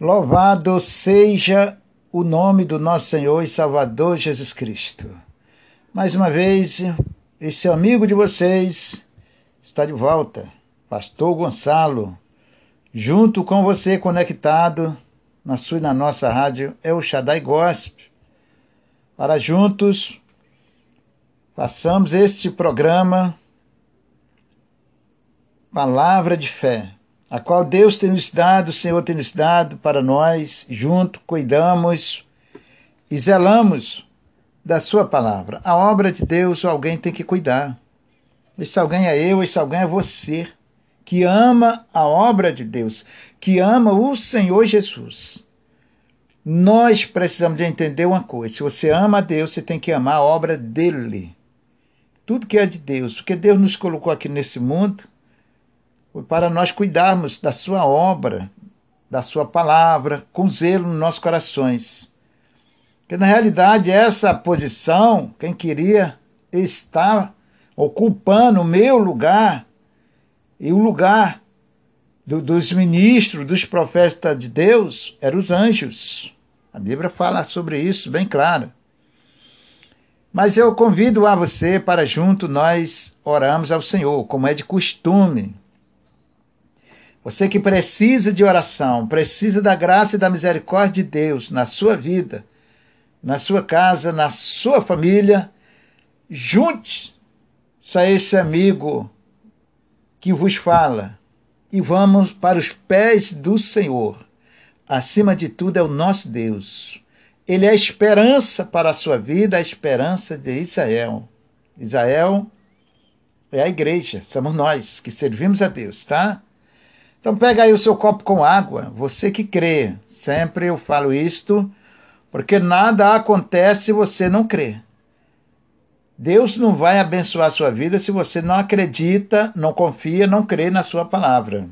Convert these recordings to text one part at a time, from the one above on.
Louvado seja o nome do nosso Senhor e Salvador Jesus Cristo. Mais uma vez, esse amigo de vocês está de volta, Pastor Gonçalo, junto com você conectado na sua e na nossa rádio é o Shaddai Gospel, para juntos façamos este programa Palavra de Fé a qual Deus tem nos dado, o Senhor tem nos dado para nós, junto cuidamos e zelamos da Sua palavra. A obra de Deus alguém tem que cuidar. Esse alguém é eu, esse alguém é você, que ama a obra de Deus, que ama o Senhor Jesus. Nós precisamos de entender uma coisa: se você ama a Deus, você tem que amar a obra dele. Tudo que é de Deus, porque Deus nos colocou aqui nesse mundo para nós cuidarmos da sua obra, da sua palavra, com zelo nos nossos corações. Porque na realidade essa posição, quem queria estar ocupando o meu lugar e o lugar do, dos ministros, dos profetas de Deus, eram os anjos. A Bíblia fala sobre isso bem claro. Mas eu convido a você para junto nós oramos ao Senhor, como é de costume. Você que precisa de oração, precisa da graça e da misericórdia de Deus na sua vida, na sua casa, na sua família, junte-se a esse amigo que vos fala e vamos para os pés do Senhor. Acima de tudo é o nosso Deus. Ele é a esperança para a sua vida, a esperança de Israel. Israel é a igreja, somos nós que servimos a Deus, tá? Então pega aí o seu copo com água, você que crê. Sempre eu falo isto, porque nada acontece se você não crê. Deus não vai abençoar a sua vida se você não acredita, não confia, não crê na sua palavra.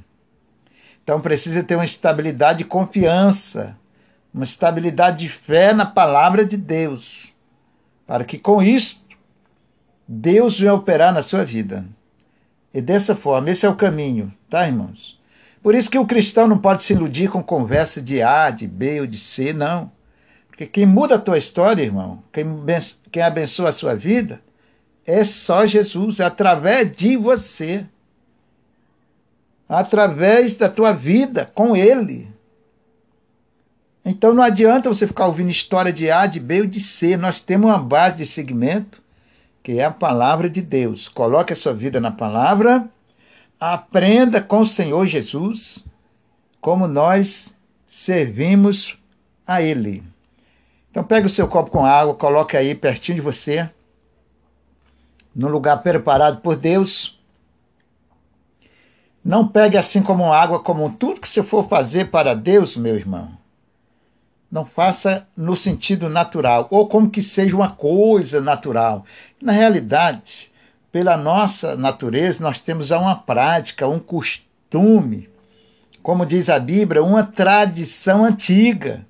Então precisa ter uma estabilidade de confiança, uma estabilidade de fé na palavra de Deus, para que com isso Deus venha operar na sua vida. E dessa forma, esse é o caminho, tá, irmãos? Por isso que o cristão não pode se iludir com conversa de A, de B ou de C, não. Porque quem muda a tua história, irmão, quem, abençoa a sua vida, é só Jesus, é através de você. Através da tua vida com Ele. Então não adianta você ficar ouvindo história de A, de B ou de C. Nós temos uma base de segmento, que é a palavra de Deus. Coloque a sua vida na palavra Aprenda com o Senhor Jesus como nós servimos a Ele. Então pegue o seu copo com água, coloque aí pertinho de você, no lugar preparado por Deus. Não pegue assim como água, como tudo que você for fazer para Deus, meu irmão. Não faça no sentido natural, ou como que seja uma coisa natural. Na realidade, pela nossa natureza, nós temos uma prática, um costume, como diz a Bíblia, uma tradição antiga.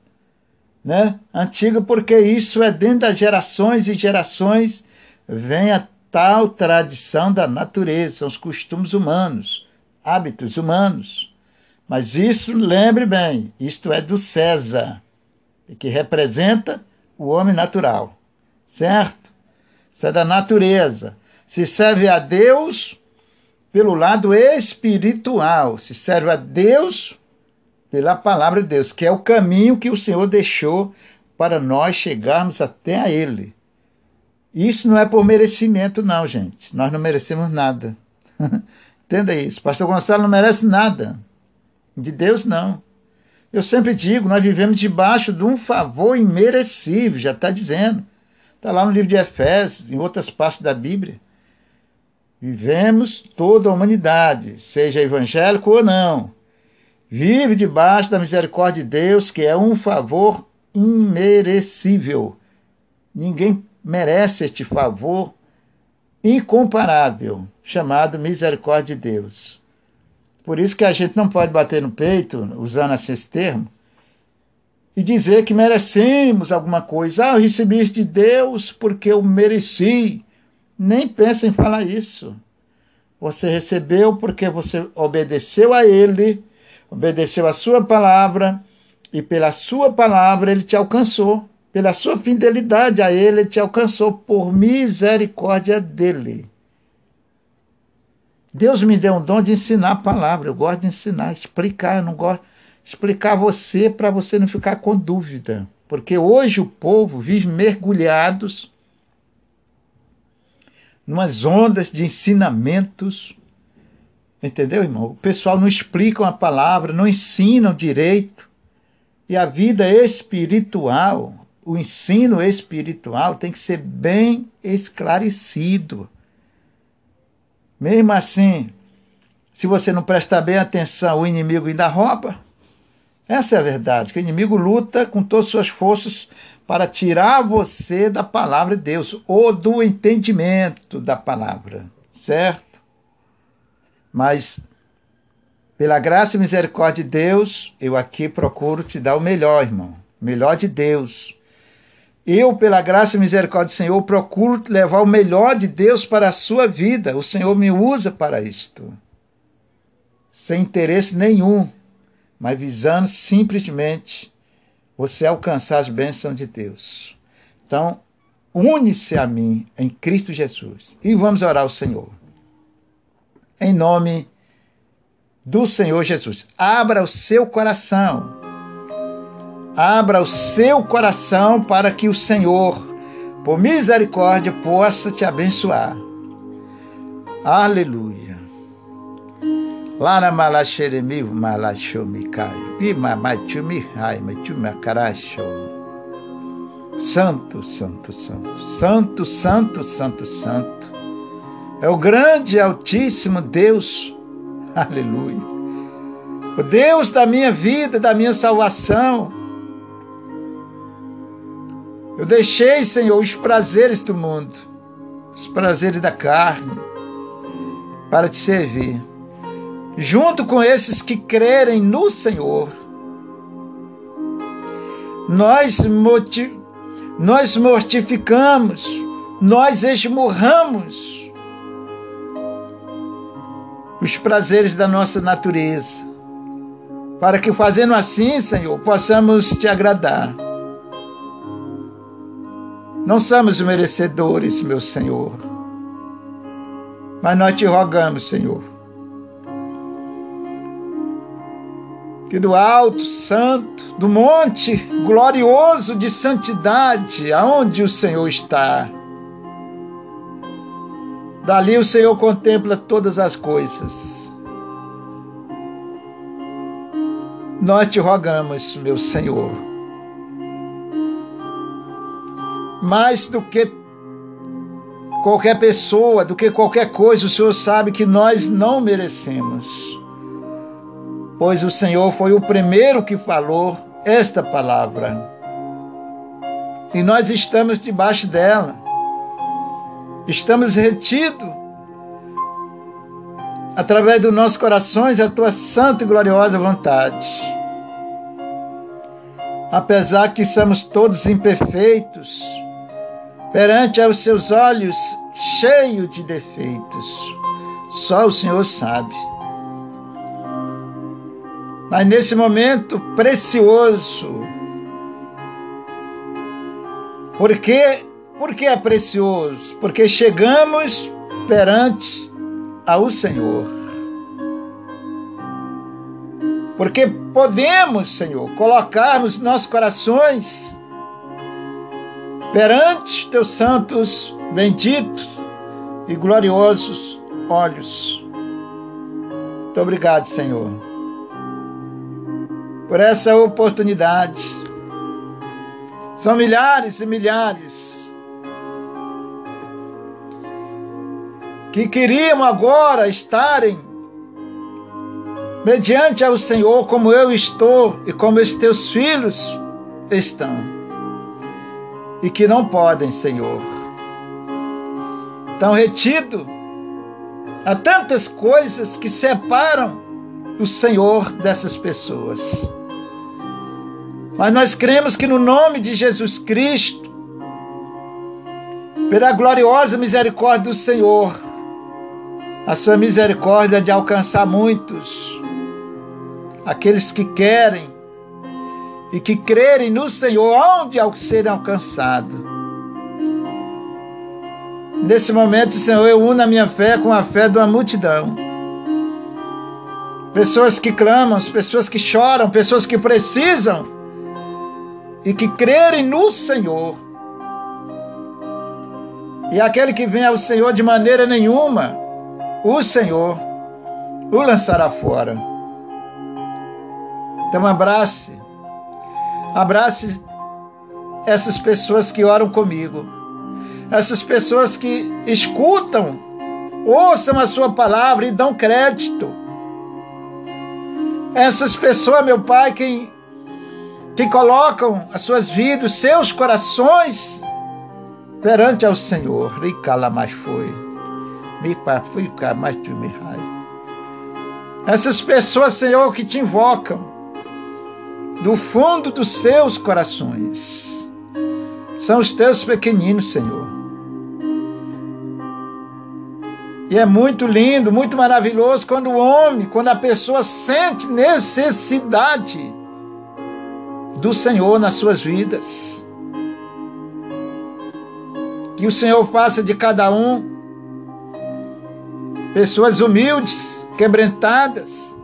Né? Antiga porque isso é dentro das gerações e gerações vem a tal tradição da natureza, são os costumes humanos, hábitos humanos. Mas isso, lembre bem, isto é do César, que representa o homem natural, certo? Isso é da natureza se serve a Deus pelo lado espiritual, se serve a Deus pela palavra de Deus, que é o caminho que o Senhor deixou para nós chegarmos até a Ele. Isso não é por merecimento, não, gente. Nós não merecemos nada. Entenda isso. Pastor Gonçalo não merece nada. De Deus, não. Eu sempre digo, nós vivemos debaixo de um favor imerecível, já está dizendo. Está lá no livro de Efésios, em outras partes da Bíblia. Vivemos toda a humanidade, seja evangélico ou não. Vive debaixo da misericórdia de Deus, que é um favor imerecível. Ninguém merece este favor incomparável, chamado misericórdia de Deus. Por isso que a gente não pode bater no peito, usando assim esse termo, e dizer que merecemos alguma coisa. Ah, eu recebi isso de Deus porque eu mereci. Nem pensa em falar isso. Você recebeu porque você obedeceu a Ele, obedeceu a Sua palavra, E pela sua palavra ele te alcançou. Pela sua fidelidade a ele, ele te alcançou por misericórdia dele. Deus me deu um dom de ensinar a palavra. Eu gosto de ensinar, explicar. Eu não gosto explicar você para você não ficar com dúvida. Porque hoje o povo vive mergulhados numas ondas de ensinamentos. Entendeu, irmão? O pessoal não explica a palavra, não ensinam direito. E a vida espiritual, o ensino espiritual tem que ser bem esclarecido. Mesmo assim, se você não prestar bem atenção, o inimigo ainda rouba. Essa é a verdade, que o inimigo luta com todas as suas forças para tirar você da palavra de Deus ou do entendimento da palavra, certo? Mas pela graça e misericórdia de Deus, eu aqui procuro te dar o melhor, irmão, o melhor de Deus. Eu, pela graça e misericórdia do Senhor, procuro levar o melhor de Deus para a sua vida. O Senhor me usa para isto. Sem interesse nenhum, mas visando simplesmente você alcançar as bênçãos de Deus. Então, une-se a mim em Cristo Jesus. E vamos orar ao Senhor. Em nome do Senhor Jesus. Abra o seu coração Abra o seu coração para que o Senhor, por misericórdia, possa te abençoar. Aleluia. Lá na malaxeremi, malaxomikai, imamachumihai, machumacarachou. Santo, santo, santo, santo, santo, santo, santo. É o grande, altíssimo Deus. Aleluia. O Deus da minha vida, da minha salvação eu deixei, Senhor, os prazeres do mundo, os prazeres da carne, para te servir. Junto com esses que crerem no Senhor, nós, nós mortificamos, nós esmurramos os prazeres da nossa natureza, para que fazendo assim, Senhor, possamos te agradar. Não somos merecedores, meu Senhor. Mas nós te rogamos, Senhor, que do alto santo, do monte glorioso de santidade, aonde o Senhor está, dali o Senhor contempla todas as coisas. Nós te rogamos, meu Senhor, mais do que qualquer pessoa, do que qualquer coisa, o Senhor sabe que nós não merecemos. Pois o Senhor foi o primeiro que falou esta palavra. E nós estamos debaixo dela. Estamos retidos através dos nossos corações a tua santa e gloriosa vontade. Apesar que somos todos imperfeitos, perante aos seus olhos cheio de defeitos. Só o Senhor sabe. Mas nesse momento precioso, por quê? Porque é precioso? Porque chegamos perante ao Senhor. Porque podemos, Senhor, colocarmos nossos corações perante teus santos, benditos e gloriosos olhos. Muito obrigado, Senhor, por essa oportunidade. São milhares e milhares que queriam agora estarem mediante ao Senhor, como eu estou e como os teus filhos estão e que não podem, Senhor. Estão retido há tantas coisas que separam o Senhor dessas pessoas. Mas nós cremos que no nome de Jesus Cristo, pela gloriosa misericórdia do Senhor, a sua misericórdia de alcançar muitos, aqueles que querem e que crerem no Senhor onde serem alcançados. Nesse momento, Senhor, eu uno a minha fé com a fé de uma multidão. Pessoas que clamam, pessoas que choram, pessoas que precisam e que crerem no Senhor. E aquele que vem ao Senhor de maneira nenhuma, o Senhor o lançará fora. Então abrace, abrace essas pessoas que oram comigo, essas pessoas que escutam, ouçam a sua palavra e dão crédito. Essas pessoas, meu Pai, que, que colocam as suas vidas, seus corações perante ao Senhor. Ricala mais foi. Me fui mais tu me Essas pessoas, Senhor, que te invocam do fundo dos seus corações. São os teus pequeninos, Senhor. E é muito lindo, muito maravilhoso quando o homem, quando a pessoa sente necessidade do Senhor nas suas vidas. Que o Senhor faça de cada um pessoas humildes, quebrantadas.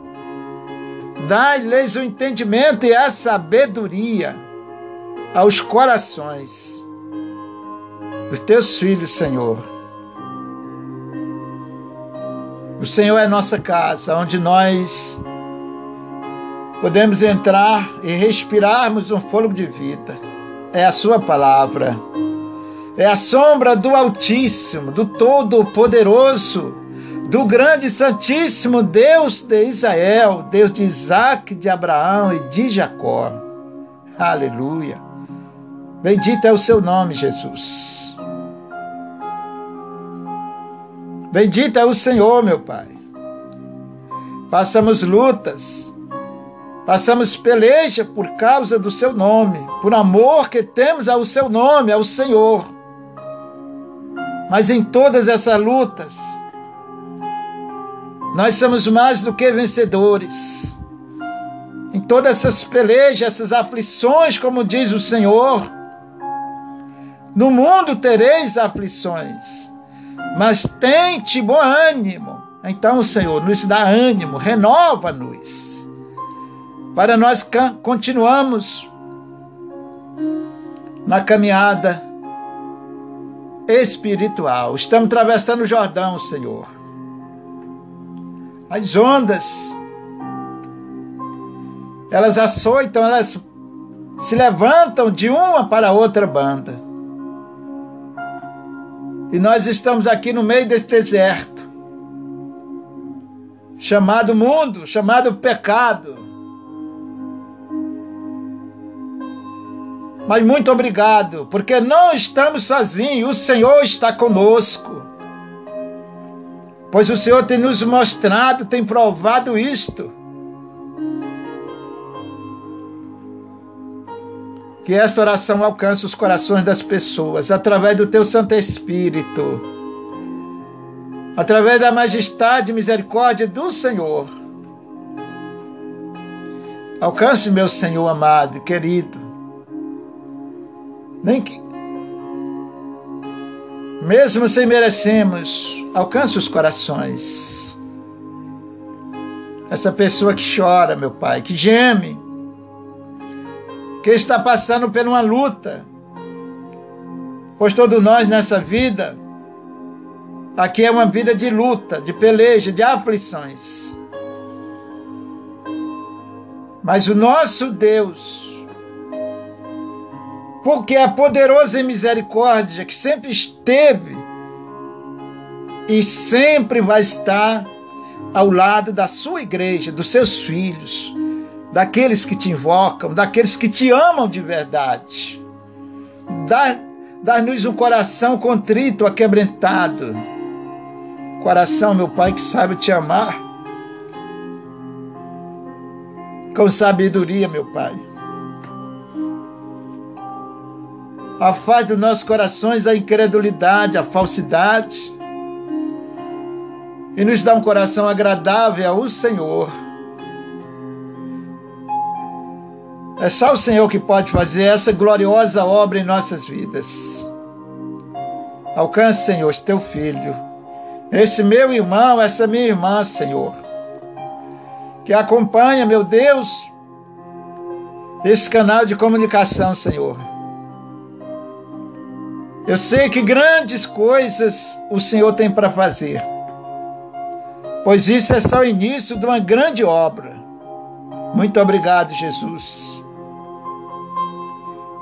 Dai-lhes o entendimento e a sabedoria aos corações dos teus filhos, Senhor. O Senhor é nossa casa, onde nós podemos entrar e respirarmos um fôlego de vida. É a Sua palavra é a sombra do Altíssimo, do Todo-Poderoso, do grande Santíssimo Deus de Israel, Deus de Isaac, de Abraão e de Jacó. Aleluia. Bendito é o seu nome, Jesus. Bendito é o Senhor, meu Pai. Passamos lutas, passamos peleja por causa do seu nome, por amor que temos ao seu nome, ao Senhor. Mas em todas essas lutas, nós somos mais do que vencedores. Em todas essas pelejas, essas aflições, como diz o Senhor, no mundo tereis aflições, mas tente bom ânimo. Então, Senhor, nos dá ânimo, renova-nos, para nós continuamos na caminhada espiritual. Estamos atravessando o Jordão, Senhor. As ondas, elas açoitam, elas se levantam de uma para outra banda. E nós estamos aqui no meio desse deserto, chamado mundo, chamado pecado. Mas muito obrigado, porque não estamos sozinhos, o Senhor está conosco. Pois o Senhor tem nos mostrado, tem provado isto. Que esta oração alcance os corações das pessoas através do teu Santo Espírito, através da majestade e misericórdia do Senhor. Alcance, meu Senhor amado, querido, nem que, mesmo sem merecemos, alcance os corações. Essa pessoa que chora, meu Pai, que geme, que está passando por uma luta, pois todos nós nessa vida, aqui é uma vida de luta, de peleja, de aflições. Mas o nosso Deus, porque é poderoso em misericórdia, que sempre esteve e sempre vai estar ao lado da sua igreja, dos seus filhos, daqueles que te invocam, daqueles que te amam de verdade. Dá-nos um coração contrito, aquebrantado. Coração, meu Pai, que sabe te amar. Com sabedoria, meu Pai Afaste dos nossos corações a incredulidade, a falsidade. E nos dá um coração agradável ao Senhor. É só o Senhor que pode fazer essa gloriosa obra em nossas vidas. Alcance, Senhor, teu filho, esse meu irmão, essa minha irmã, Senhor, que acompanha, meu Deus, esse canal de comunicação, Senhor. Eu sei que grandes coisas o Senhor tem para fazer, pois isso é só o início de uma grande obra. Muito obrigado, Jesus.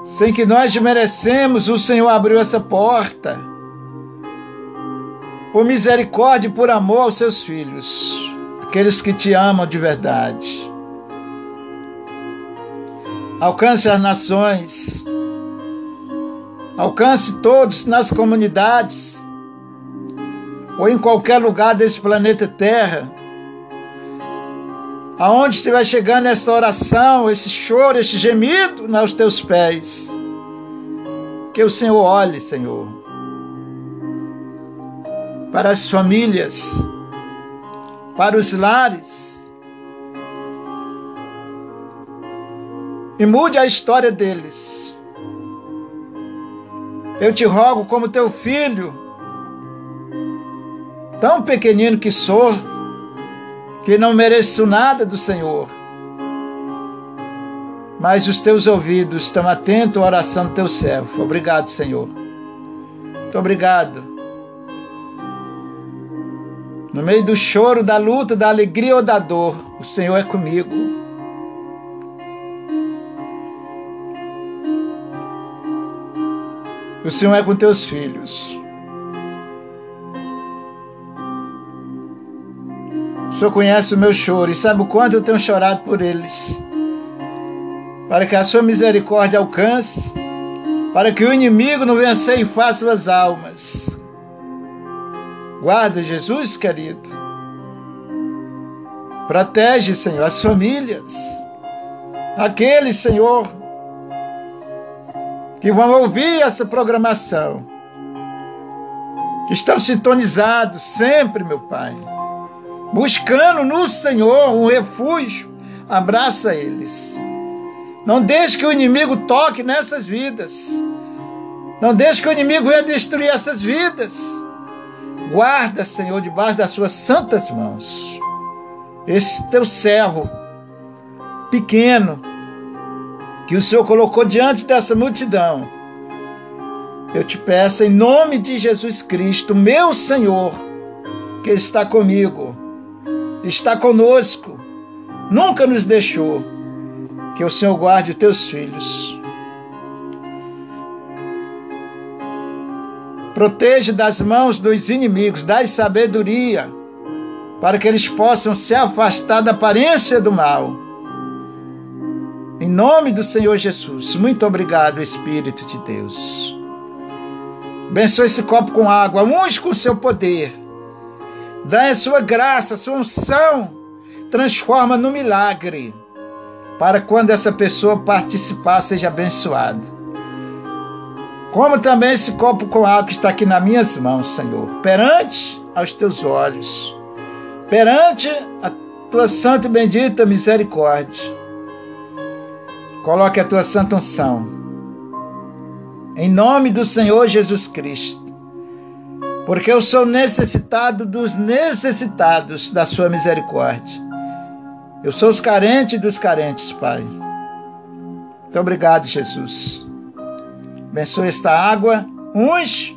Sem que nós merecemos, o Senhor abriu essa porta. Por misericórdia e por amor aos seus filhos, aqueles que te amam de verdade. Alcance as nações, alcance todos nas comunidades, ou em qualquer lugar desse planeta Terra, aonde estiver chegando essa oração, esse choro, esse gemido aos teus pés. Que o Senhor olhe, Senhor, para as famílias, para os lares, e mude a história deles. Eu te rogo, como teu filho, tão pequenino que sou, que não mereço nada do Senhor. Mas os teus ouvidos estão atentos à oração do teu servo. Obrigado, Senhor. Muito obrigado. No meio do choro, da luta, da alegria ou da dor, o Senhor é comigo. O Senhor é com teus filhos. Senhor conhece o meu choro e sabe o quanto eu tenho chorado por eles. Para que a sua misericórdia alcance, para que o inimigo não venha ceifar suas almas. Guarda, Jesus querido. Protege, Senhor, as famílias. Aqueles, Senhor, que vão ouvir essa programação, que estão sintonizados sempre, meu Pai buscando no Senhor um refúgio, abraça eles. Não deixe que o inimigo toque nessas vidas. Não deixe que o inimigo venha destruir essas vidas. Guarda, Senhor, debaixo das suas santas mãos. Esse teu servo pequeno que o Senhor colocou diante dessa multidão. Eu te peço em nome de Jesus Cristo, meu Senhor, que está comigo está conosco, nunca nos deixou. Que o Senhor guarde os teus filhos. Proteja das mãos dos inimigos, dai sabedoria, para que eles possam se afastar da aparência do mal. Em nome do Senhor Jesus, muito obrigado, Espírito de Deus. Abençoe esse copo com água, unge com seu poder Dá a sua graça, a sua unção, transforma no milagre, para quando essa pessoa participar, seja abençoada. Como também esse copo com água que está aqui nas minhas mãos, Senhor, perante aos teus olhos, perante a tua santa e bendita misericórdia. Coloque a tua santa unção. Em nome do Senhor Jesus Cristo porque eu sou necessitado dos necessitados da sua misericórdia. Eu sou os carentes dos carentes, Pai. Muito obrigado, Jesus. Abençoe esta água, unge,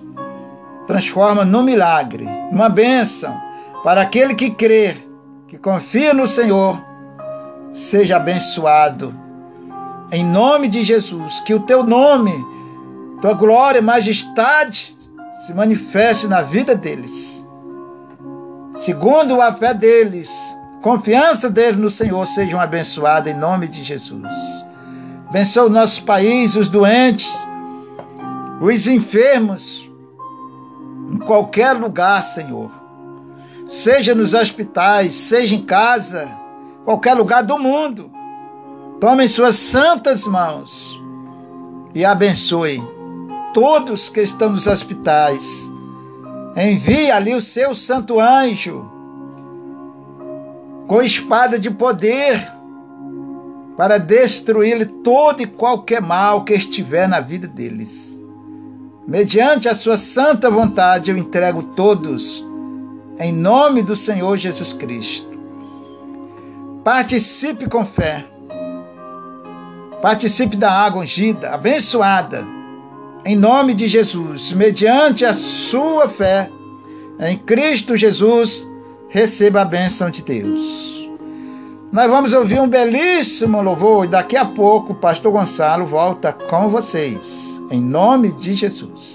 transforma num milagre, numa bênção para aquele que crê, que confia no Senhor, seja abençoado. Em nome de Jesus, que o teu nome, tua glória, majestade, se manifeste na vida deles. Segundo a fé deles, confiança deles no Senhor sejam abençoadas em nome de Jesus. Abençoa o nosso país, os doentes, os enfermos, em qualquer lugar, Senhor. Seja nos hospitais, seja em casa, qualquer lugar do mundo. Tome em suas santas mãos e abençoe todos que estão nos hospitais. Envie ali o seu santo anjo com espada de poder para destruir todo e qualquer mal que estiver na vida deles. Mediante a sua santa vontade, eu entrego todos em nome do Senhor Jesus Cristo. Participe com fé. Participe da água ungida, abençoada, em nome de Jesus, mediante a sua fé em Cristo Jesus, receba a bênção de Deus. Nós vamos ouvir um belíssimo louvor e daqui a pouco o pastor Gonçalo volta com vocês, em nome de Jesus.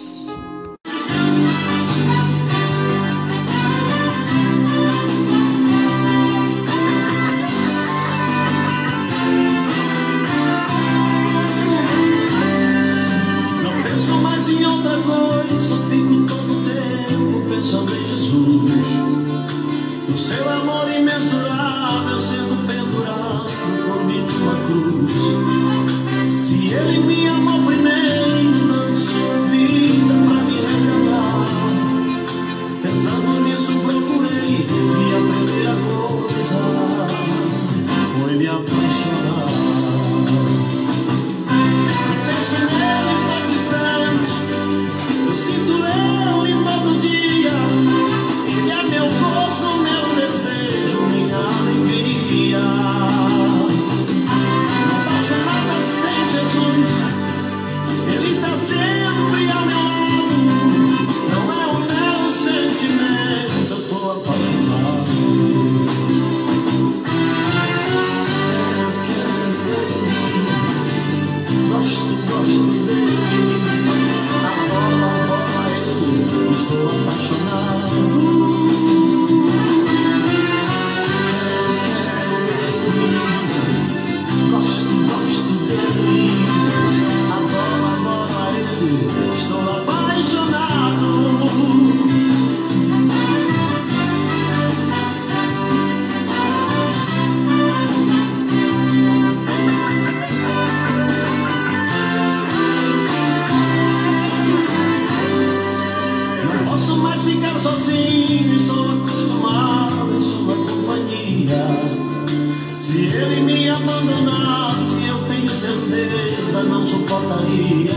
abandonasse, eu tenho certeza não suportaria.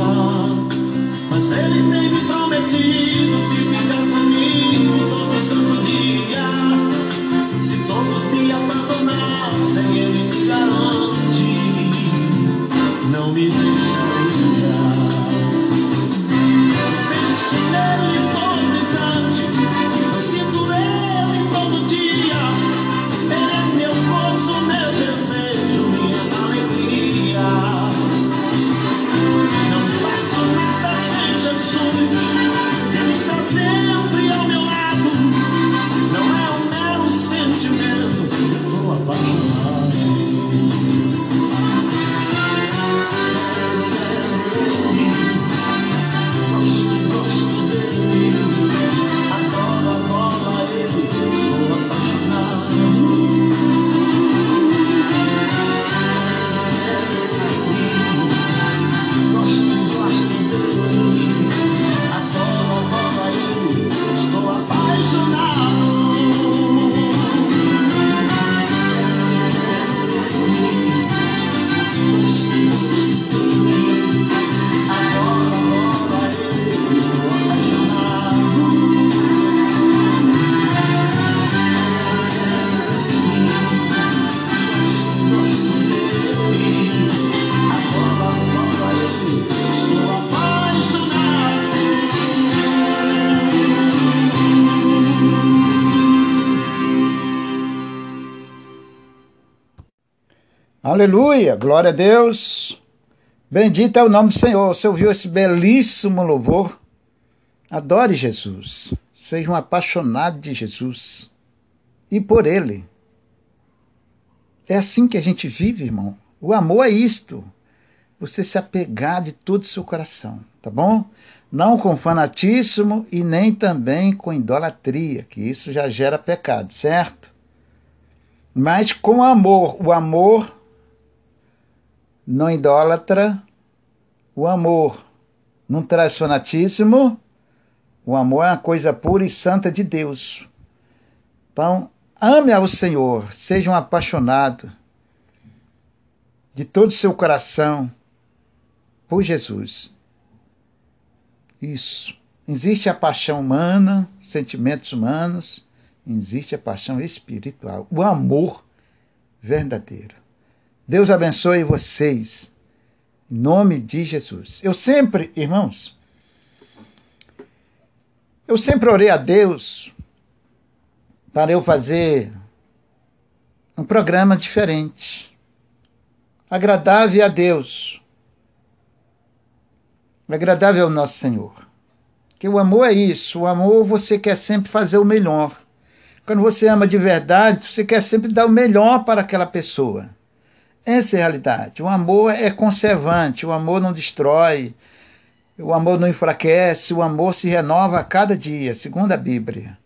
Mas ele tem me prometido viver. Aleluia, glória a Deus. Bendito é o nome do Senhor. Você ouviu esse belíssimo louvor? Adore Jesus. Seja um apaixonado de Jesus e por Ele. É assim que a gente vive, irmão. O amor é isto. Você se apegar de todo o seu coração, tá bom? Não com fanatismo e nem também com idolatria, que isso já gera pecado, certo? Mas com amor. O amor não idólatra, o amor não traz fanatismo, o amor é uma coisa pura e santa de Deus. Então, ame ao Senhor, seja um apaixonado. de todo o seu coração por Jesus. Isso. Existe a paixão humana, sentimentos humanos, existe a paixão espiritual, o amor verdadeiro. Deus abençoe vocês. Em nome de Jesus. Eu sempre, irmãos, eu sempre orei a Deus para eu fazer um programa diferente, agradável a Deus, agradável ao nosso Senhor. Que o amor é isso, o amor você quer sempre fazer o melhor. Quando você ama de verdade, você quer sempre dar o melhor para aquela pessoa. Essa é a realidade. O amor é conservante, o amor não destrói, o amor não enfraquece, o amor se renova a cada dia, segundo a Bíblia.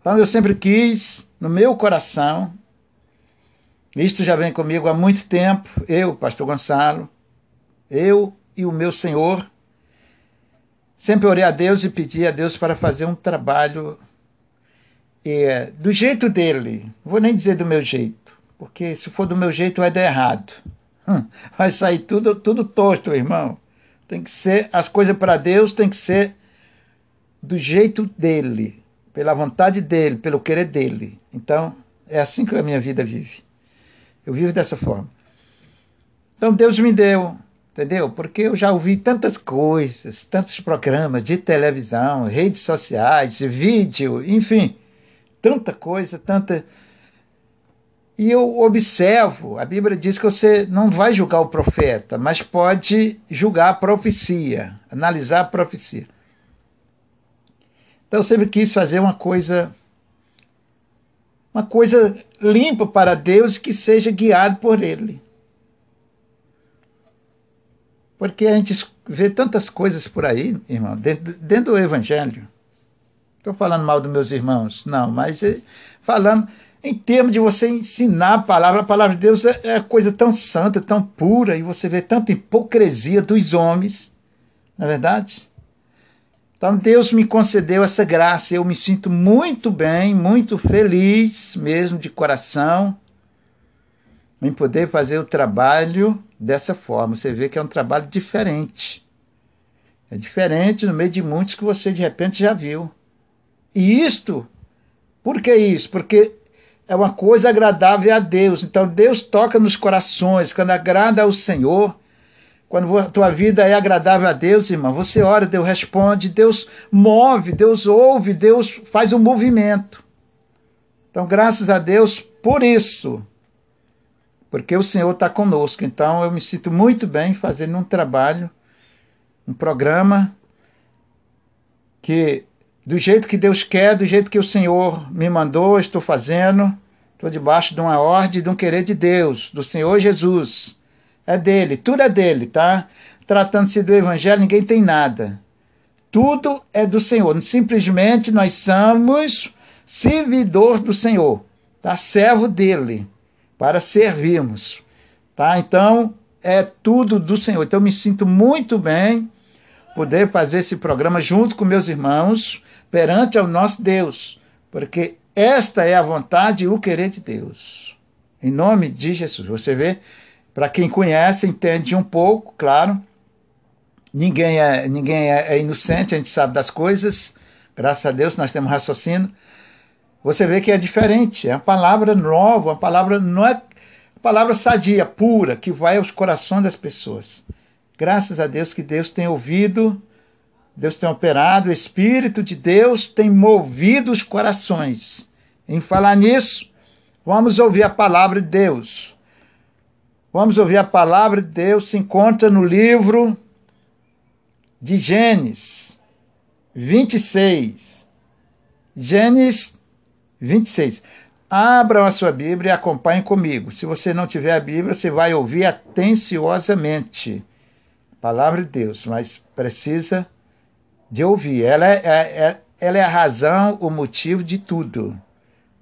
Então eu sempre quis, no meu coração, isto já vem comigo há muito tempo, eu, pastor Gonçalo, eu e o meu Senhor, sempre orei a Deus e pedi a Deus para fazer um trabalho é, do jeito dele. Não vou nem dizer do meu jeito, porque se for do meu jeito vai dar errado. Hum, vai sair tudo, tudo torto, irmão. Tem que ser, as coisas para Deus tem que ser do jeito dele, pela vontade dele, pelo querer dele. Então, é assim que a minha vida vive. Eu vivo dessa forma. Então, Deus me deu, entendeu? Porque eu já ouvi tantas coisas, tantos programas de televisão, redes sociais, vídeo, enfim tanta coisa, tanta. E eu observo, a Bíblia diz que você não vai julgar o profeta, mas pode julgar a profecia, analisar a profecia. Então eu sempre quis fazer uma coisa uma coisa limpa para Deus que seja guiado por ele. Porque a gente vê tantas coisas por aí, irmão, dentro, dentro do evangelho Estou falando mal dos meus irmãos, não, mas é, falando em termos de você ensinar a palavra. A palavra de Deus é, é coisa tão santa, tão pura, e você vê tanta hipocrisia dos homens, não é verdade? Então Deus me concedeu essa graça, eu me sinto muito bem, muito feliz mesmo de coração em poder fazer o trabalho dessa forma. Você vê que é um trabalho diferente. É diferente no meio de muitos que você de repente já viu. E isto, por que isso? Porque é uma coisa agradável a Deus. Então Deus toca nos corações, quando agrada ao Senhor. Quando a tua vida é agradável a Deus, irmão, você ora, Deus responde, Deus move, Deus ouve, Deus faz um movimento. Então, graças a Deus por isso, porque o Senhor está conosco. Então, eu me sinto muito bem fazendo um trabalho, um programa que do jeito que Deus quer, do jeito que o Senhor me mandou, estou fazendo. Estou debaixo de uma ordem, de um querer de Deus, do Senhor Jesus. É dele, tudo é dele, tá? Tratando-se do Evangelho, ninguém tem nada. Tudo é do Senhor. Simplesmente nós somos servidor do Senhor, tá? Servo dele, para servirmos, tá? Então é tudo do Senhor. Então eu me sinto muito bem poder fazer esse programa junto com meus irmãos perante ao nosso Deus, porque esta é a vontade e o querer de Deus. Em nome de Jesus. Você vê, para quem conhece, entende um pouco, claro. Ninguém é, ninguém é, é inocente, a gente sabe das coisas. Graças a Deus nós temos raciocínio. Você vê que é diferente, é uma palavra nova, uma palavra não é palavra sadia, pura, que vai aos corações das pessoas. Graças a Deus que Deus tem ouvido Deus tem operado, o Espírito de Deus tem movido os corações. Em falar nisso, vamos ouvir a palavra de Deus. Vamos ouvir a palavra de Deus, se encontra no livro de Gênesis 26. Gênesis 26. Abram a sua Bíblia e acompanhem comigo. Se você não tiver a Bíblia, você vai ouvir atenciosamente. Palavra de Deus, mas precisa de ouvir. Ela é, é, é, ela é a razão, o motivo de tudo.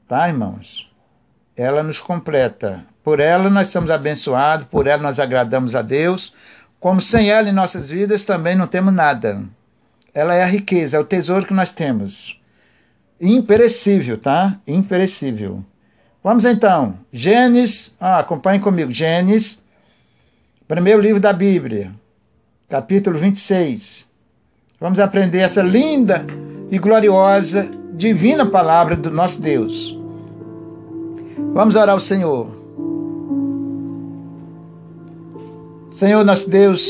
Tá, irmãos? Ela nos completa. Por ela nós somos abençoados, por ela nós agradamos a Deus. Como sem ela em nossas vidas também não temos nada. Ela é a riqueza, é o tesouro que nós temos. Imperecível, tá? Imperecível. Vamos então. Gênesis, ah, acompanhe comigo. Gênesis Primeiro livro da Bíblia, capítulo 26. Vamos aprender essa linda e gloriosa, divina palavra do nosso Deus. Vamos orar ao Senhor. Senhor, nosso Deus,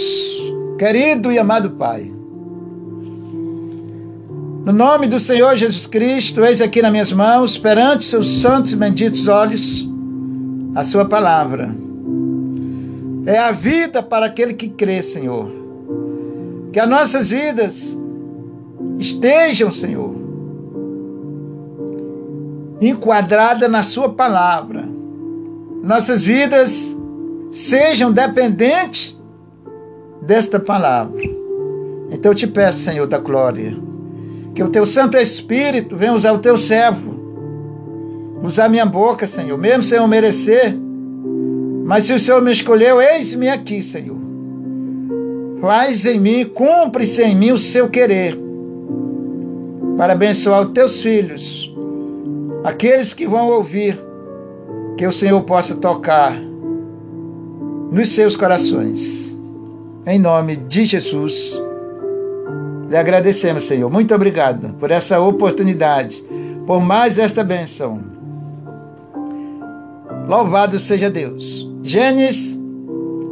querido e amado Pai, no nome do Senhor Jesus Cristo, eis aqui nas minhas mãos, perante seus santos e benditos olhos, a sua palavra. É a vida para aquele que crê, Senhor. Que as nossas vidas estejam, Senhor, enquadradas na sua palavra. Nossas vidas sejam dependentes desta palavra. Então eu te peço, Senhor da glória, que o teu Santo Espírito venha usar o teu servo, usar minha boca, Senhor, mesmo sem eu merecer. Mas se o Senhor me escolheu, eis-me aqui, Senhor. Faz em mim, cumpre-se em mim o seu querer, para abençoar os teus filhos, aqueles que vão ouvir, que o Senhor possa tocar nos seus corações. Em nome de Jesus. Lhe agradecemos, Senhor. Muito obrigado por essa oportunidade, por mais esta benção. Louvado seja Deus. Gênesis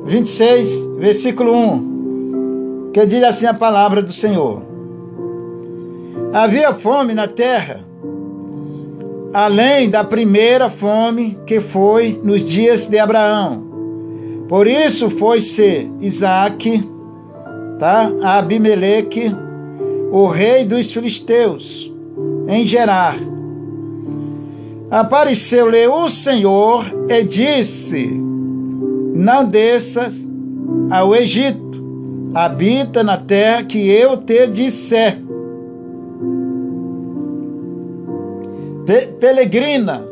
26, versículo 1, que diz assim a palavra do Senhor: Havia fome na terra, além da primeira fome que foi nos dias de Abraão. Por isso foi-se Isaac, tá? A Abimeleque, o rei dos filisteus, em Gerar. Apareceu-lhe o Senhor e disse: Não desças ao Egito, habita na terra que eu te disser. Pe Pelegrina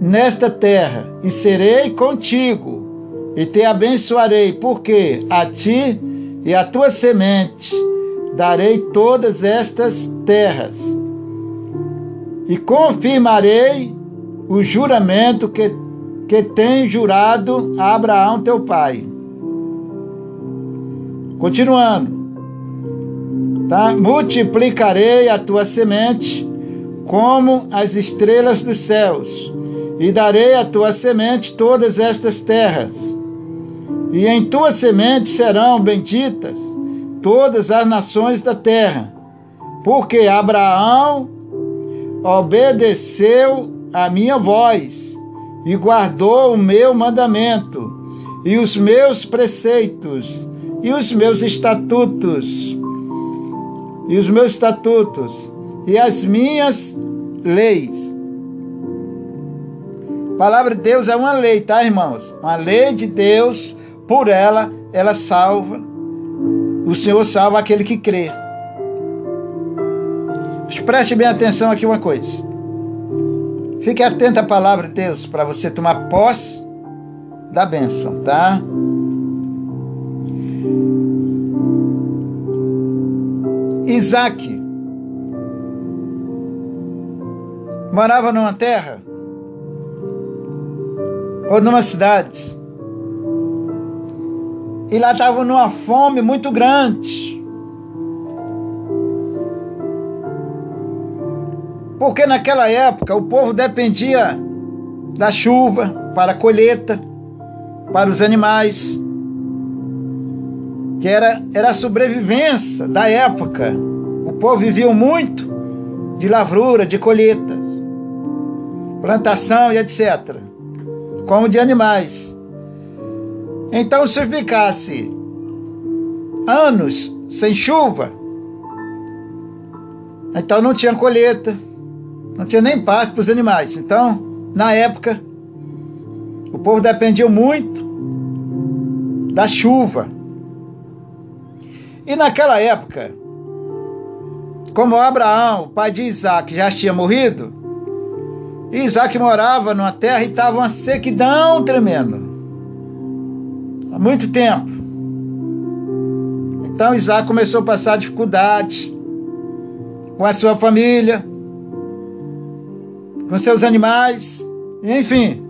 nesta terra, e serei contigo, e te abençoarei, porque a ti e a tua semente darei todas estas terras, e confirmarei o juramento que, que tem jurado a Abraão teu pai. Continuando, tá? Multiplicarei a tua semente como as estrelas dos céus, e darei à tua semente todas estas terras. E em tua semente serão benditas todas as nações da terra, porque Abraão obedeceu a minha voz e guardou o meu mandamento e os meus preceitos e os meus estatutos e os meus estatutos e as minhas leis. A palavra de Deus é uma lei, tá, irmãos? Uma lei de Deus, por ela, ela salva o Senhor salva aquele que crê. Preste bem atenção aqui uma coisa. Fique atento à palavra de Deus para você tomar posse da bênção, tá? Isaac morava numa terra ou numa cidade e lá estavam numa fome muito grande. Porque naquela época o povo dependia da chuva para a colheita, para os animais, que era, era a sobrevivência da época. O povo vivia muito de lavura, de colheitas, plantação e etc., como de animais. Então, se ficasse anos sem chuva, então não tinha colheita, não tinha nem pasto para os animais. Então, na época, o povo dependia muito da chuva. E naquela época, como Abraão, pai de Isaac, já tinha morrido, Isaac morava numa terra e estava uma sequidão tremenda muito tempo. Então Isaac começou a passar dificuldade com a sua família, com seus animais, enfim,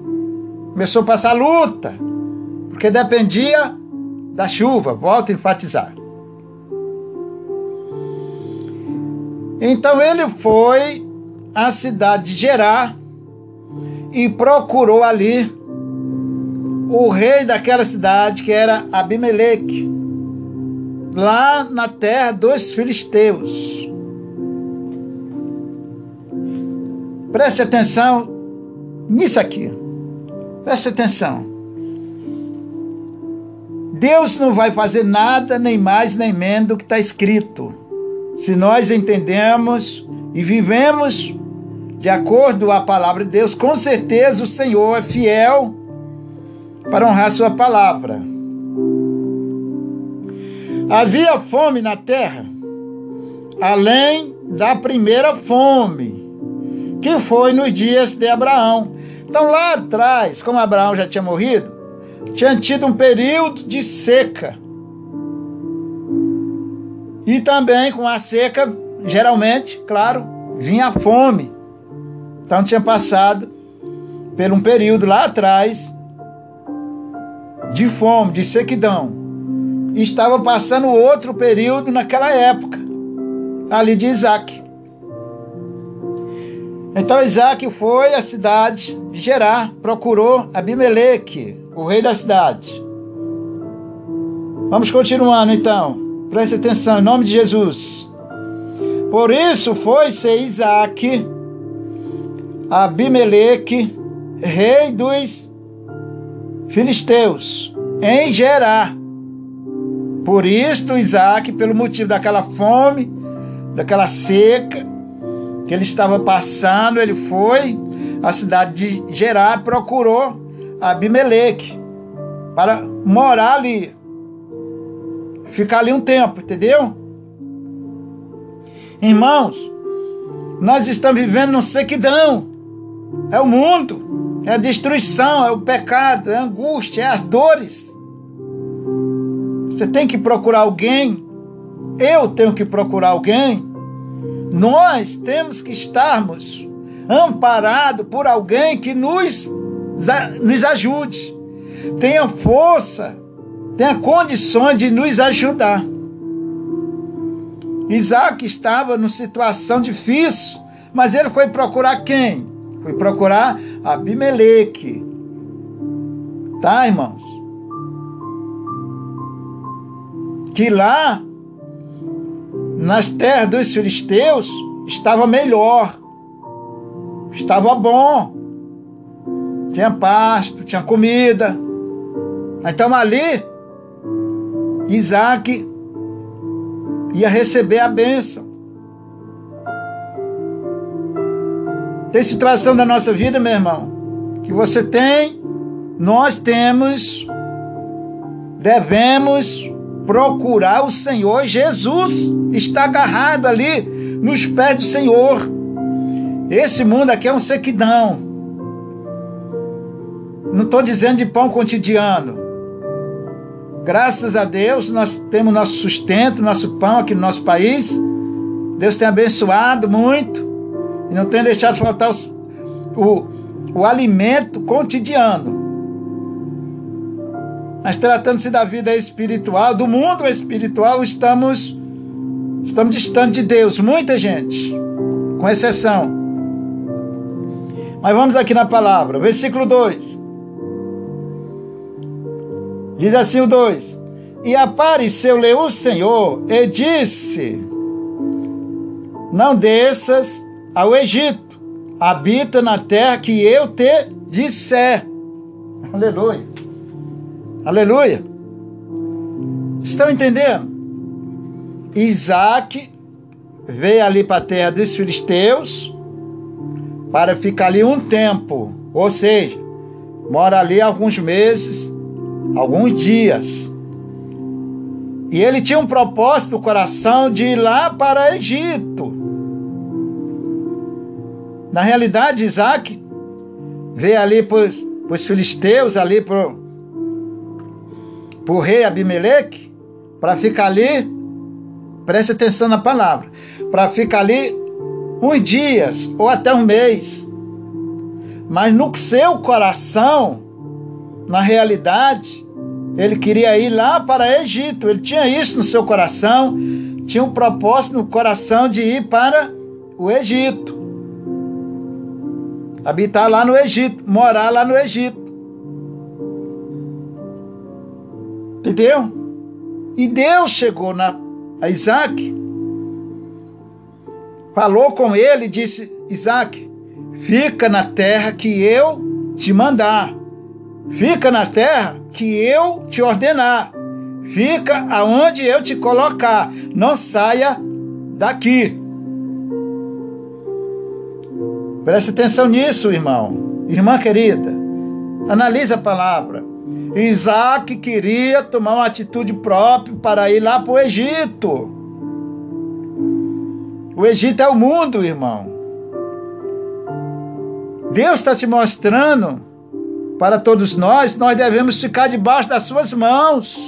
começou a passar luta, porque dependia da chuva, volto a enfatizar. Então ele foi à cidade de Gerar e procurou ali o rei daquela cidade, que era Abimeleque, lá na terra dos filisteus. Preste atenção nisso aqui. Preste atenção. Deus não vai fazer nada, nem mais nem menos do que está escrito. Se nós entendemos e vivemos de acordo a palavra de Deus, com certeza o Senhor é fiel para honrar sua palavra. Havia fome na terra, além da primeira fome, que foi nos dias de Abraão. Então, lá atrás, como Abraão já tinha morrido, tinha tido um período de seca. E também com a seca, geralmente, claro, vinha a fome. Então tinha passado por um período lá atrás de fome, de sequidão. E estava passando outro período naquela época, ali de Isaac. Então Isaac foi à cidade de Gerar, procurou Abimeleque, o rei da cidade. Vamos continuando então. Preste atenção, em nome de Jesus. Por isso foi-se Isaac, Abimeleque, rei dos filisteus, em Gerar. Por isto, Isaac, pelo motivo daquela fome, daquela seca que ele estava passando, ele foi à cidade de Gerar, procurou Abimeleque para morar ali, ficar ali um tempo, entendeu? Irmãos, nós estamos vivendo num sequidão. É o mundo, é a destruição, é o pecado, é a angústia, é as dores. Você tem que procurar alguém, eu tenho que procurar alguém. Nós temos que estarmos amparados por alguém que nos, nos ajude, tenha força, tenha condições de nos ajudar. Isaac estava numa situação difícil, mas ele foi procurar quem? Foi procurar Abimeleque. Tá, irmãos? Que lá, nas terras dos filisteus, estava melhor, estava bom, tinha pasto, tinha comida. Então ali, Isaac ia receber a bênção. Tem situação da nossa vida, meu irmão, que você tem, nós temos, devemos procurar o Senhor. Jesus está agarrado ali nos pés do Senhor. Esse mundo aqui é um sequidão. Não estou dizendo de pão cotidiano. Graças a Deus, nós temos nosso sustento, nosso pão aqui no nosso país. Deus tem abençoado muito e não tem deixado faltar os, o, o alimento cotidiano. Mas tratando-se da vida espiritual, do mundo espiritual, estamos, estamos distantes de Deus. Muita gente, com exceção. Mas vamos aqui na palavra, versículo 2. Diz assim o 2: E apareceu-lhe o Senhor e disse: Não desças ao Egito, habita na terra que eu te disser. Aleluia. Aleluia. Estão entendendo? Isaac veio ali para a terra dos filisteus para ficar ali um tempo, ou seja, mora ali alguns meses alguns dias. E ele tinha um propósito no coração de ir lá para Egito. Na realidade, Isaac veio ali para os filisteus, ali para o rei Abimeleque, para ficar ali, preste atenção na palavra, para ficar ali uns dias ou até um mês. Mas no seu coração, na realidade, Ele queria ir lá para Egito. Ele tinha isso no seu coração, tinha um propósito no coração de ir para o Egito. Habitar lá no Egito, morar lá no Egito. Entendeu? E Deus chegou na, a Isaac, falou com ele e disse: Isaac, fica na terra que eu te mandar, fica na terra que eu te ordenar, fica aonde eu te colocar, não saia daqui. Preste atenção nisso, irmão, irmã querida. Analise a palavra. Isaac queria tomar uma atitude própria para ir lá para o Egito. O Egito é o mundo, irmão. Deus está te mostrando para todos nós, nós devemos ficar debaixo das suas mãos.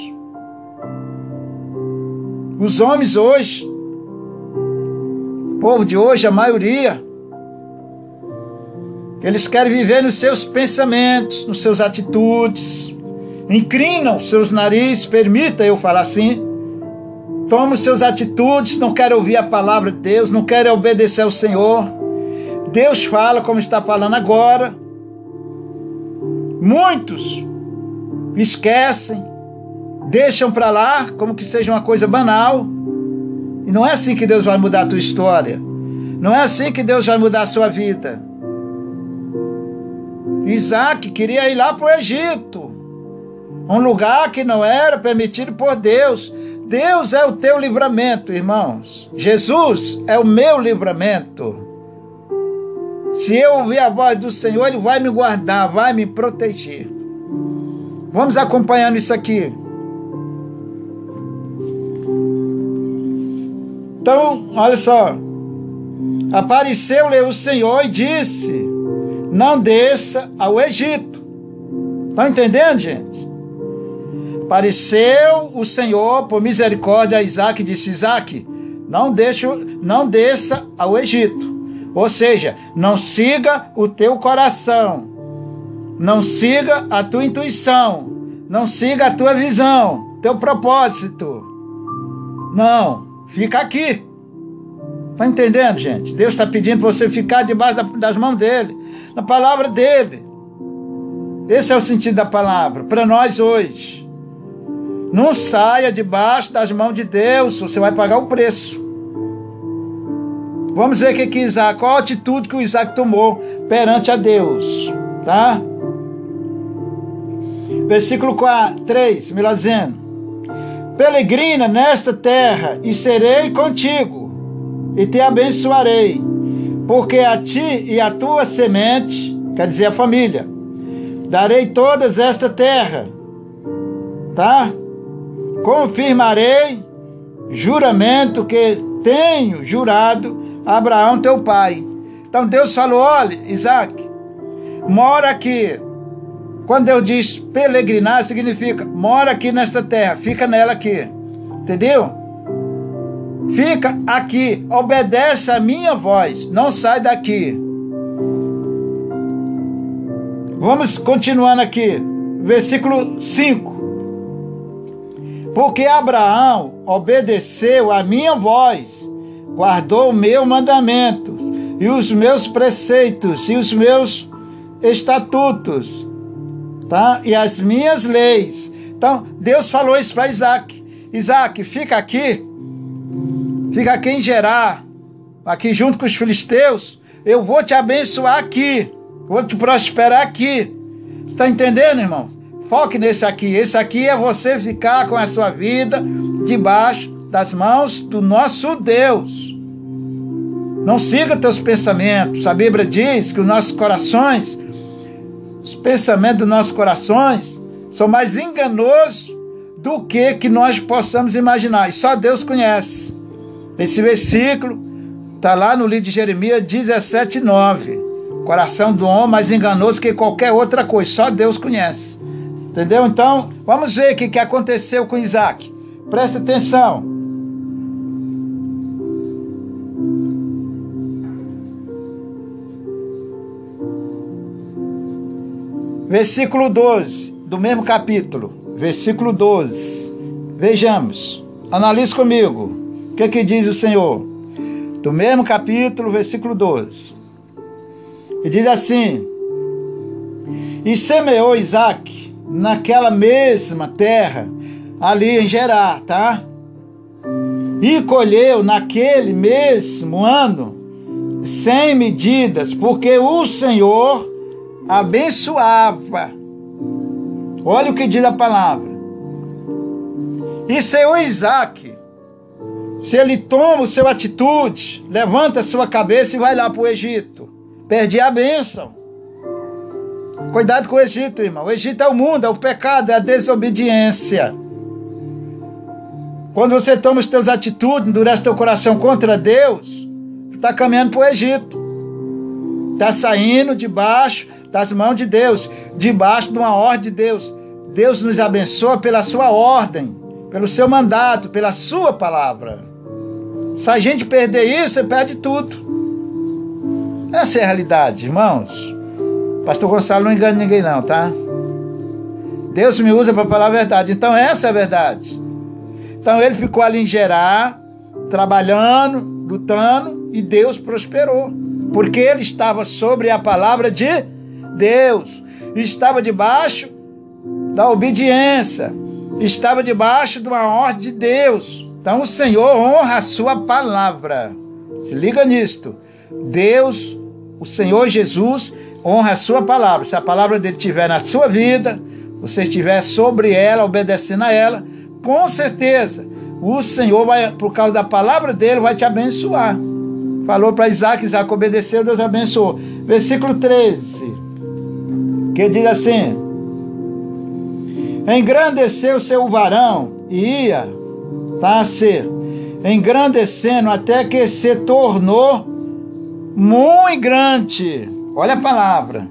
Os homens hoje, o povo de hoje, a maioria, eles querem viver nos seus pensamentos, nos seus atitudes, inclinam seus narizes, permita eu falar assim, tomam seus atitudes, não querem ouvir a palavra de Deus, não querem obedecer ao Senhor. Deus fala como está falando agora. Muitos esquecem, deixam para lá como que seja uma coisa banal. E não é assim que Deus vai mudar a tua história. Não é assim que Deus vai mudar a sua vida. Isaac queria ir lá para o Egito um lugar que não era permitido por Deus. Deus é o teu livramento, irmãos. Jesus é o meu livramento. Se eu ouvir a voz do Senhor, Ele vai me guardar, vai me proteger. Vamos acompanhando isso aqui. Então, olha só. Apareceu-lhe o Senhor e disse: Não desça ao Egito. Estão tá entendendo, gente? Apareceu o Senhor por misericórdia a Isaac e disse: Isaac, não, deixe, não desça ao Egito. Ou seja, não siga o teu coração, não siga a tua intuição, não siga a tua visão, teu propósito. Não, fica aqui. Está entendendo, gente? Deus está pedindo para você ficar debaixo das mãos dele, na palavra dele. Esse é o sentido da palavra para nós hoje. Não saia debaixo das mãos de Deus, você vai pagar o preço. Vamos ver o que, que Isaac, qual a atitude que o Isaac tomou perante a Deus, tá? Versículo 4, 3, melhor dizendo: Pelegrina nesta terra e serei contigo, e te abençoarei, porque a ti e a tua semente, quer dizer a família, darei todas esta terra, tá? confirmarei juramento que tenho jurado Abraão teu pai. Então Deus falou: olha, Isaac, mora aqui. Quando Deus diz peregrinar, significa mora aqui nesta terra, fica nela aqui. Entendeu? Fica aqui, obedece a minha voz, não sai daqui. Vamos continuando aqui, versículo 5 porque Abraão obedeceu a minha voz, guardou o meu mandamento e os meus preceitos e os meus estatutos, tá? E as minhas leis. Então, Deus falou isso para Isaac. Isaac, fica aqui, fica aqui em Gerar, aqui junto com os filisteus. Eu vou te abençoar aqui, vou te prosperar aqui. Está entendendo, irmão? Foque nesse aqui. Esse aqui é você ficar com a sua vida debaixo das mãos do nosso Deus. Não siga teus pensamentos. A Bíblia diz que os nossos corações, os pensamentos dos nossos corações, são mais enganosos do que que nós possamos imaginar. E só Deus conhece. Esse versículo está lá no livro de Jeremias 17, 9. Coração do homem mais enganoso que qualquer outra coisa. Só Deus conhece. Entendeu? Então, vamos ver o que, que aconteceu com Isaac. Presta atenção. Versículo 12 do mesmo capítulo. versículo 12. Vejamos, analise comigo. O que, é que diz o Senhor? Do mesmo capítulo, versículo 12. E diz assim: E semeou Isaac naquela mesma terra, ali em Gerar, tá? E colheu naquele mesmo ano sem medidas, porque o Senhor abençoava. Olha o que diz a palavra. E seu Isaac, se ele toma seu atitude, levanta sua cabeça e vai lá para o Egito, perde a bênção. Cuidado com o Egito, irmão. O Egito é o mundo, é o pecado, é a desobediência. Quando você toma as suas atitudes, endurece teu coração contra Deus, está caminhando para o Egito. Está saindo debaixo das mãos de Deus, debaixo de uma ordem de Deus. Deus nos abençoa pela sua ordem, pelo seu mandato, pela sua palavra. Se a gente perder isso, você perde tudo. Essa é a realidade, irmãos. Pastor Gonçalo não engana ninguém não, tá? Deus me usa para falar a verdade. Então essa é a verdade. Então ele ficou ali em Gerar, trabalhando, lutando, e Deus prosperou. Porque ele estava sobre a palavra de Deus. Estava debaixo da obediência. Estava debaixo de uma ordem de Deus. Então o Senhor honra a sua palavra. Se liga nisto. Deus, o Senhor Jesus, honra a sua palavra. Se a palavra dele estiver na sua vida, você estiver sobre ela, obedecendo a ela, com certeza, o Senhor vai, por causa da palavra dele, vai te abençoar. Falou para Isaac, Isaac obedeceu, Deus abençoou. Versículo 13, que diz assim: Engrandeceu seu varão e ia, tá ser, engrandecendo até que se tornou muito grande. Olha a palavra.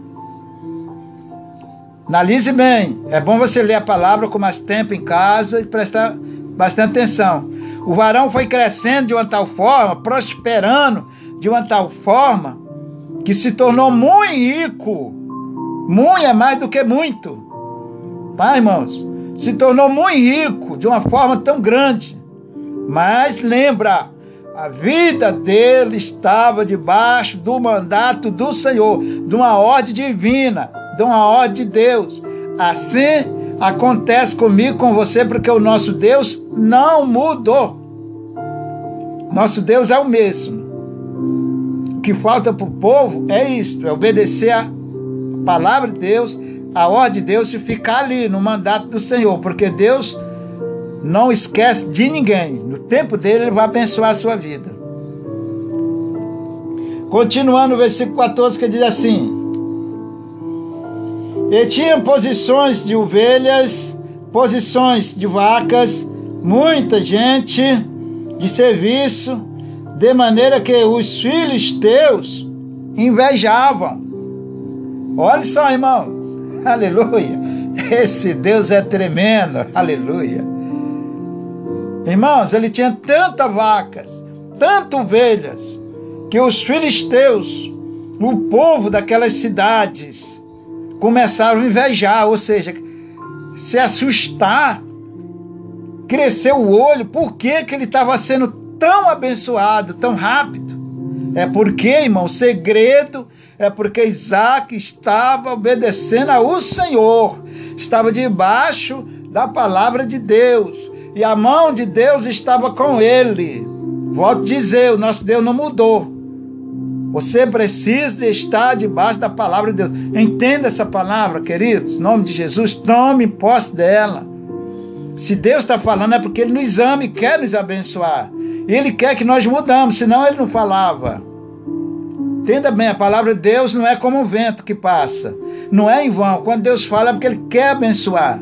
Analise bem. É bom você ler a palavra com mais tempo em casa e prestar bastante atenção. O varão foi crescendo de uma tal forma, prosperando de uma tal forma, que se tornou muito rico. Muito é mais do que muito. Tá, irmãos? Se tornou muito rico de uma forma tão grande. Mas lembra, a vida dele estava debaixo do mandato do Senhor, de uma ordem divina de uma ordem de Deus. Assim acontece comigo, com você, porque o nosso Deus não mudou. Nosso Deus é o mesmo. O que falta para o povo é isto: é obedecer a palavra de Deus, a ordem de Deus e ficar ali no mandato do Senhor, porque Deus não esquece de ninguém. No tempo dele, ele vai abençoar a sua vida. Continuando o versículo 14, que diz assim: e tinha posições de ovelhas, posições de vacas, muita gente de serviço, de maneira que os filhos teus invejavam. Olha só, irmãos, aleluia. Esse Deus é tremendo, aleluia. Irmãos, ele tinha tantas vacas, tantas ovelhas, que os filisteus, o povo daquelas cidades, começaram a invejar, ou seja, se assustar, crescer o olho, por que, que ele estava sendo tão abençoado, tão rápido? É porque, irmão, o segredo é porque Isaac estava obedecendo ao Senhor, estava debaixo da palavra de Deus, e a mão de Deus estava com ele. Volto a dizer, o nosso Deus não mudou. Você precisa estar debaixo da palavra de Deus. Entenda essa palavra, queridos. Em nome de Jesus, tome posse dela. Se Deus está falando é porque Ele nos ama e quer nos abençoar. Ele quer que nós mudamos, senão Ele não falava. Entenda bem, a palavra de Deus não é como um vento que passa. Não é em vão. Quando Deus fala é porque Ele quer abençoar.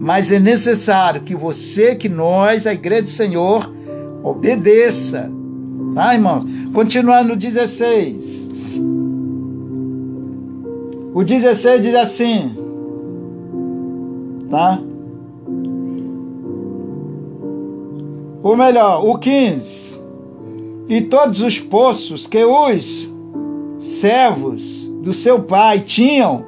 Mas é necessário que você, que nós, a igreja do Senhor, obedeça. Tá, irmãos? Continuando no 16. O 16 diz assim, tá? Ou melhor, o 15. E todos os poços que os servos do seu pai tinham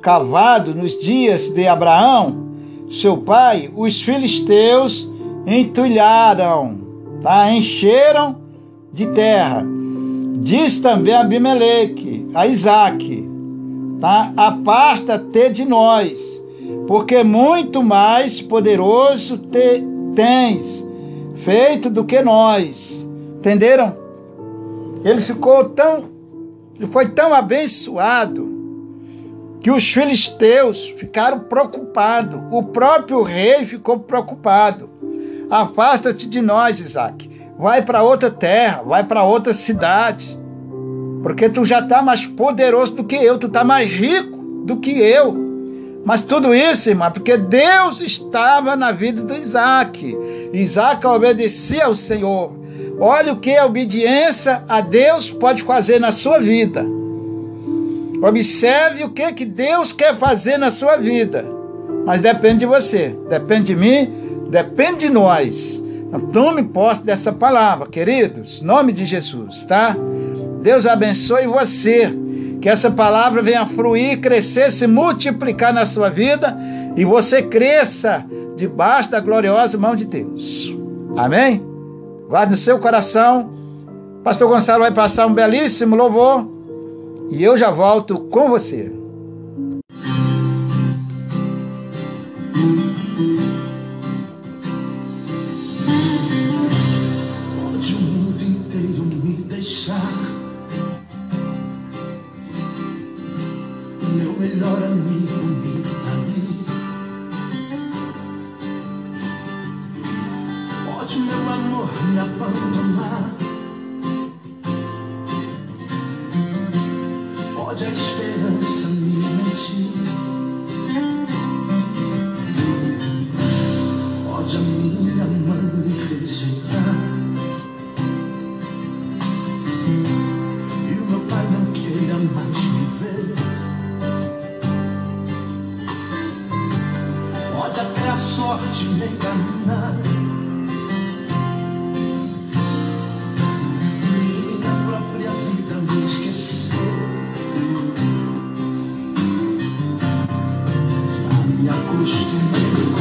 cavado nos dias de Abraão, seu pai, os filisteus entulharam, tá? encheram de terra. Diz também Abimeleque a Isaac, tá? Aparta-te de nós, porque muito mais poderoso te tens feito do que nós. Entenderam? Ele ficou tão, ele foi tão abençoado que os filisteus ficaram preocupados. O próprio rei ficou preocupado. Afasta-te de nós, Isaac. Vai para outra terra, vai para outra cidade. Porque tu já está mais poderoso do que eu, tu está mais rico do que eu. Mas tudo isso, irmã, porque Deus estava na vida de Isaac. Isaac obedecia ao Senhor. Olha o que a obediência a Deus pode fazer na sua vida. Observe o que, que Deus quer fazer na sua vida. Mas depende de você, depende de mim, depende de nós. Então, tome posse dessa palavra, queridos, nome de Jesus, tá? Deus abençoe você. Que essa palavra venha fluir, crescer, se multiplicar na sua vida e você cresça debaixo da gloriosa mão de Deus. Amém? Guarde no seu coração. Pastor Gonçalo vai passar um belíssimo louvor e eu já volto com você. Pode o mundo inteiro me deixar. Meu melhor amigo me abandonar. Me acostumei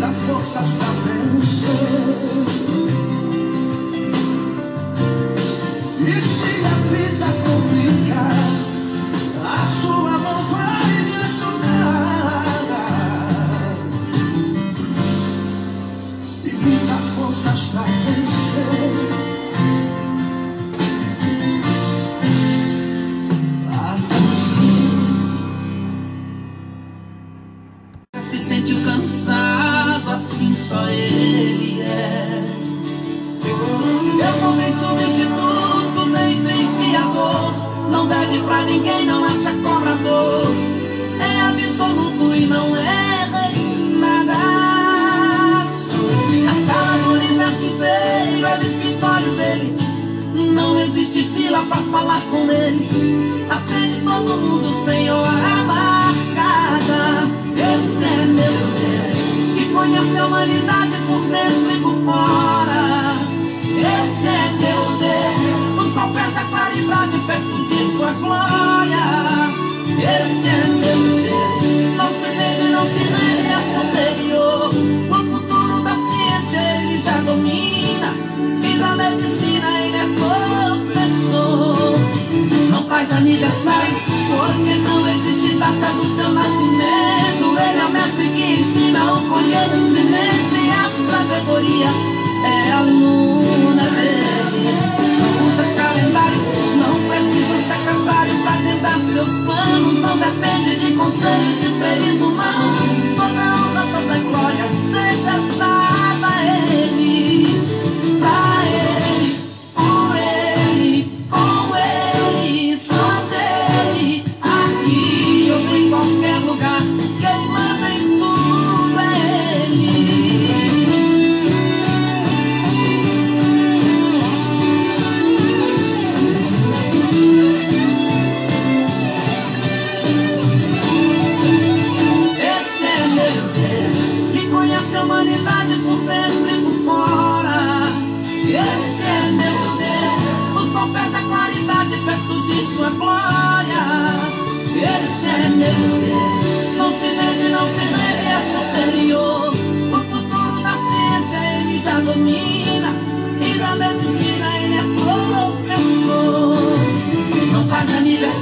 dá forças pra vencer.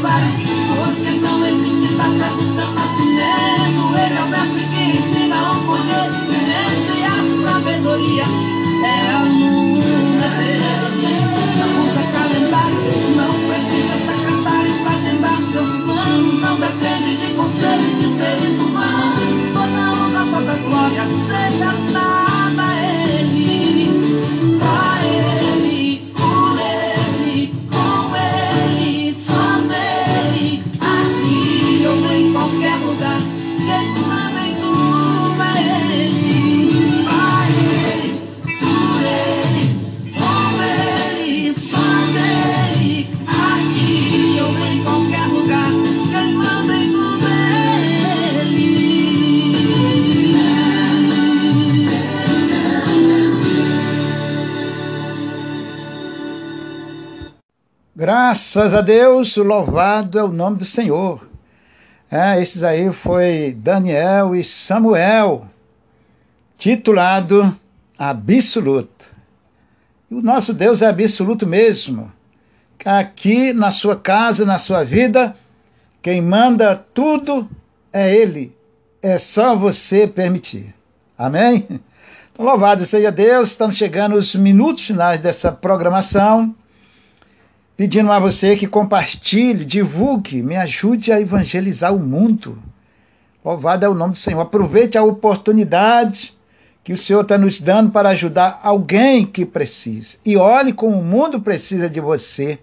Faz Graças a Deus, louvado é o nome do Senhor. É, esses aí foi Daniel e Samuel, titulado Absoluto. O nosso Deus é absoluto mesmo. Aqui na sua casa, na sua vida, quem manda tudo é Ele. É só você permitir. Amém? Então, louvado seja Deus. Estamos chegando aos minutos finais dessa programação pedindo a você que compartilhe, divulgue, me ajude a evangelizar o mundo. Louvado é o nome do Senhor. Aproveite a oportunidade que o Senhor está nos dando para ajudar alguém que precisa. E olhe como o mundo precisa de você.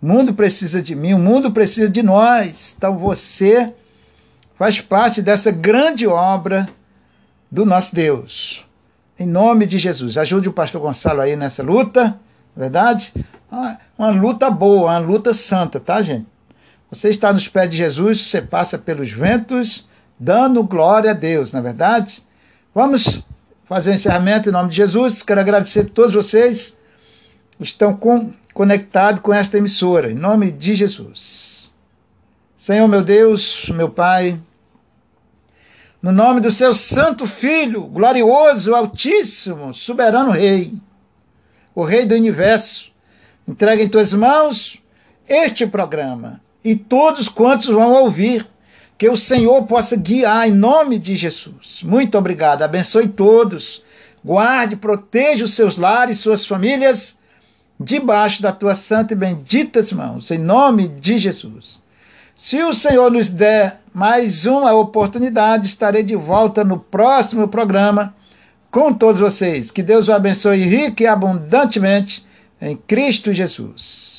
O mundo precisa de mim, o mundo precisa de nós. Então você faz parte dessa grande obra do nosso Deus. Em nome de Jesus. Ajude o pastor Gonçalo aí nessa luta, verdade? Uma luta boa, uma luta santa, tá, gente? Você está nos pés de Jesus, você passa pelos ventos, dando glória a Deus, na é verdade? Vamos fazer o encerramento em nome de Jesus. Quero agradecer a todos vocês que estão com, conectados com esta emissora, em nome de Jesus. Senhor, meu Deus, meu Pai, no nome do seu Santo Filho, glorioso, altíssimo, soberano Rei, o Rei do universo, entrega em tuas mãos este programa e todos quantos vão ouvir. Que o Senhor possa guiar em nome de Jesus. Muito obrigado. Abençoe todos. Guarde, proteja os seus lares, suas famílias, debaixo da tua santa e benditas mãos, em nome de Jesus. Se o Senhor nos der mais uma oportunidade, estarei de volta no próximo programa com todos vocês. Que Deus o abençoe rico e abundantemente em Cristo Jesus.